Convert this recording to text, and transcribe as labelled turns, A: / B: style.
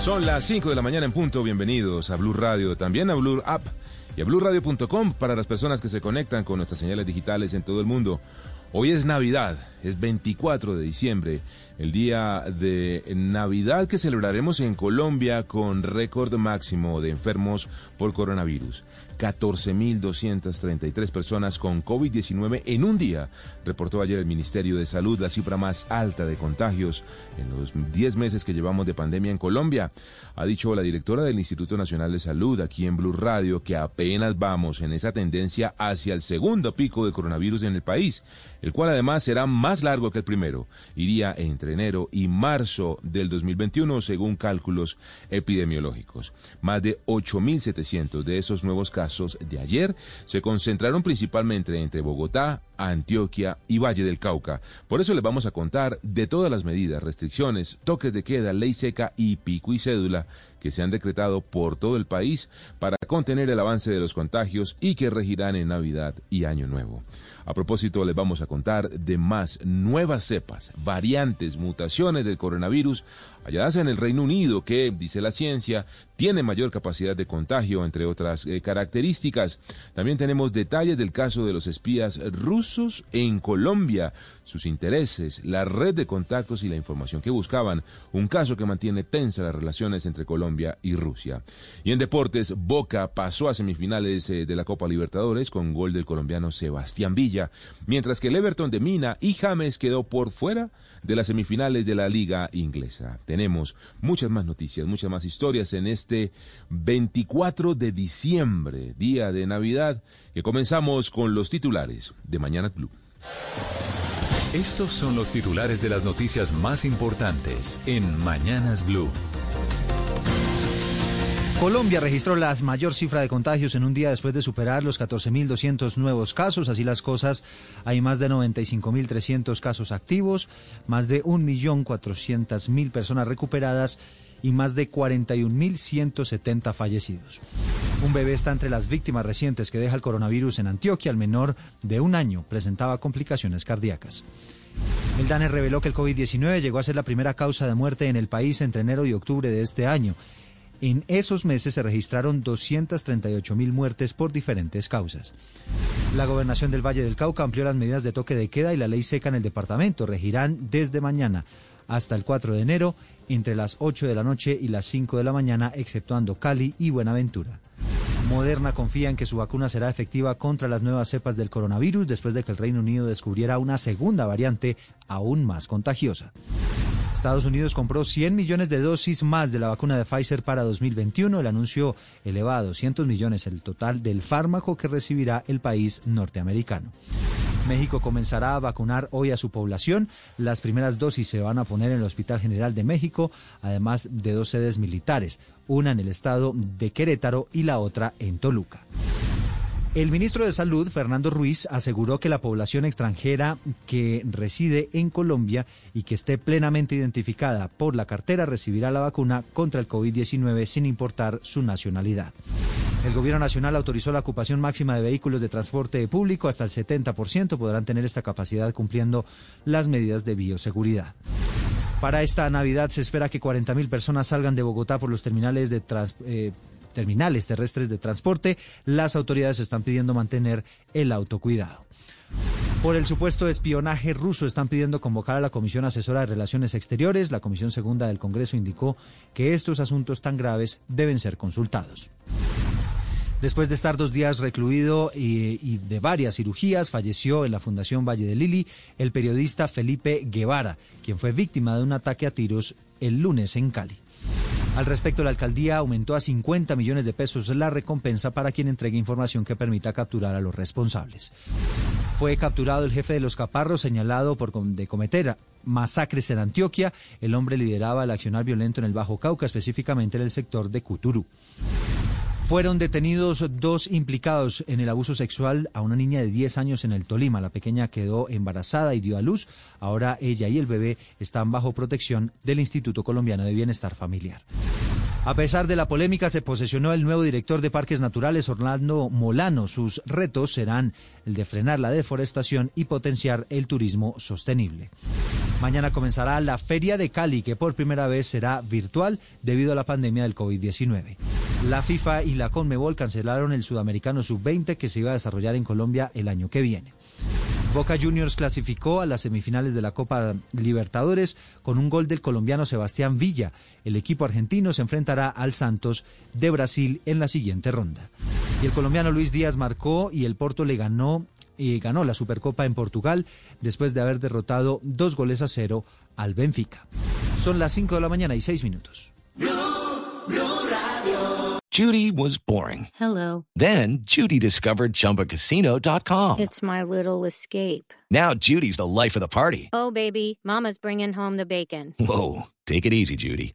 A: Son las 5 de la mañana en punto. Bienvenidos a Blue Radio, también a Blue App y a BlueRadio.com para las personas que se conectan con nuestras señales digitales en todo el mundo. Hoy es Navidad, es 24 de diciembre, el día de Navidad que celebraremos en Colombia con récord máximo de enfermos por coronavirus. 14.233 personas con COVID-19 en un día, reportó ayer el Ministerio de Salud, la cifra más alta de contagios en los 10 meses que llevamos de pandemia en Colombia. Ha dicho la directora del Instituto Nacional de Salud aquí en Blue Radio que apenas vamos en esa tendencia hacia el segundo pico de coronavirus en el país, el cual además será más largo que el primero. Iría entre enero y marzo del 2021 según cálculos epidemiológicos. Más de 8.700 de esos nuevos casos de ayer se concentraron principalmente entre Bogotá, Antioquia y Valle del Cauca. Por eso les vamos a contar de todas las medidas, restricciones, toques de queda, ley seca y pico y cédula que se han decretado por todo el país para contener el avance de los contagios y que regirán en Navidad y Año Nuevo. A propósito, les vamos a contar de más nuevas cepas, variantes, mutaciones del coronavirus halladas en el Reino Unido, que, dice la ciencia, tiene mayor capacidad de contagio, entre otras eh, características. También tenemos detalles del caso de los espías rusos en Colombia, sus intereses, la red de contactos y la información que buscaban, un caso que mantiene tensas las relaciones entre Colombia y Rusia. Y en deportes, Boca pasó a semifinales eh, de la Copa Libertadores con gol del colombiano Sebastián Villa, mientras que el Everton de Mina y James quedó por fuera de las semifinales de la Liga Inglesa. Muchas más noticias, muchas más historias en este 24 de diciembre, día de Navidad, que comenzamos con los titulares de Mañana Blue.
B: Estos son los titulares de las noticias más importantes en Mañanas Blue.
C: Colombia registró la mayor cifra de contagios en un día después de superar los 14.200 nuevos casos. Así las cosas, hay más de 95.300 casos activos, más de 1.400.000 personas recuperadas y más de 41.170 fallecidos. Un bebé está entre las víctimas recientes que deja el coronavirus en Antioquia. El menor de un año presentaba complicaciones cardíacas. El DANE reveló que el COVID-19 llegó a ser la primera causa de muerte en el país entre enero y octubre de este año. En esos meses se registraron 238 mil muertes por diferentes causas. La gobernación del Valle del Cauca amplió las medidas de toque de queda y la ley seca en el departamento. Regirán desde mañana hasta el 4 de enero entre las 8 de la noche y las 5 de la mañana, exceptuando Cali y Buenaventura. Moderna confía en que su vacuna será efectiva contra las nuevas cepas del coronavirus después de que el Reino Unido descubriera una segunda variante aún más contagiosa. Estados Unidos compró 100 millones de dosis más de la vacuna de Pfizer para 2021. El anuncio eleva a 200 millones el total del fármaco que recibirá el país norteamericano. México comenzará a vacunar hoy a su población. Las primeras dosis se van a poner en el Hospital General de México, además de dos sedes militares, una en el estado de Querétaro y la otra en Toluca. El ministro de Salud, Fernando Ruiz, aseguró que la población extranjera que reside en Colombia y que esté plenamente identificada por la cartera recibirá la vacuna contra el COVID-19 sin importar su nacionalidad. El gobierno nacional autorizó la ocupación máxima de vehículos de transporte público hasta el 70%. Podrán tener esta capacidad cumpliendo las medidas de bioseguridad. Para esta Navidad se espera que 40.000 personas salgan de Bogotá por los terminales de transporte. Eh, terminales terrestres de transporte, las autoridades están pidiendo mantener el autocuidado. Por el supuesto espionaje ruso están pidiendo convocar a la Comisión Asesora de Relaciones Exteriores. La Comisión Segunda del Congreso indicó que estos asuntos tan graves deben ser consultados. Después de estar dos días recluido y, de varias cirugías, falleció en la Fundación Valle de Lili el periodista Felipe Guevara, quien fue víctima de un ataque a tiros el lunes en Cali. Al respecto, la alcaldía aumentó a 50 millones de pesos la recompensa para quien entregue información que permita capturar a los responsables. Fue capturado el jefe de los caparros señalado por de cometer masacres en Antioquia. El hombre lideraba el accionar violento en el Bajo Cauca, específicamente en el sector de Cuturú. Fueron detenidos dos implicados en el abuso sexual a una niña de 10 años en el Tolima. La pequeña quedó embarazada y dio a luz. Ahora ella y el bebé están bajo protección del Instituto Colombiano de Bienestar Familiar. A pesar de la polémica, se posesionó el nuevo director de Parques Naturales, Orlando Molano. Sus retos serán el de frenar la deforestación y potenciar el turismo sostenible. Mañana comenzará la Feria de Cali, que por primera vez será virtual debido a la pandemia del COVID-19. La FIFA y la Conmebol cancelaron el Sudamericano Sub-20 que se iba a desarrollar en Colombia el año que viene. Boca Juniors clasificó a las semifinales de la Copa Libertadores con un gol del colombiano Sebastián Villa. El equipo argentino se enfrentará al Santos de Brasil en la siguiente ronda. Y el colombiano Luis Díaz marcó y el Porto le ganó y ganó la Supercopa en Portugal después de haber derrotado dos goles a cero al Benfica. Son las 5 de la mañana y 6 minutos.
D: Judy was boring.
E: Hello.
D: Then Judy discovered ChumbaCasino.com.
E: It's my little escape.
D: Now Judy's the life of the party.
E: Oh, baby, Mama's bringing home the bacon.
D: Whoa, take it easy, Judy.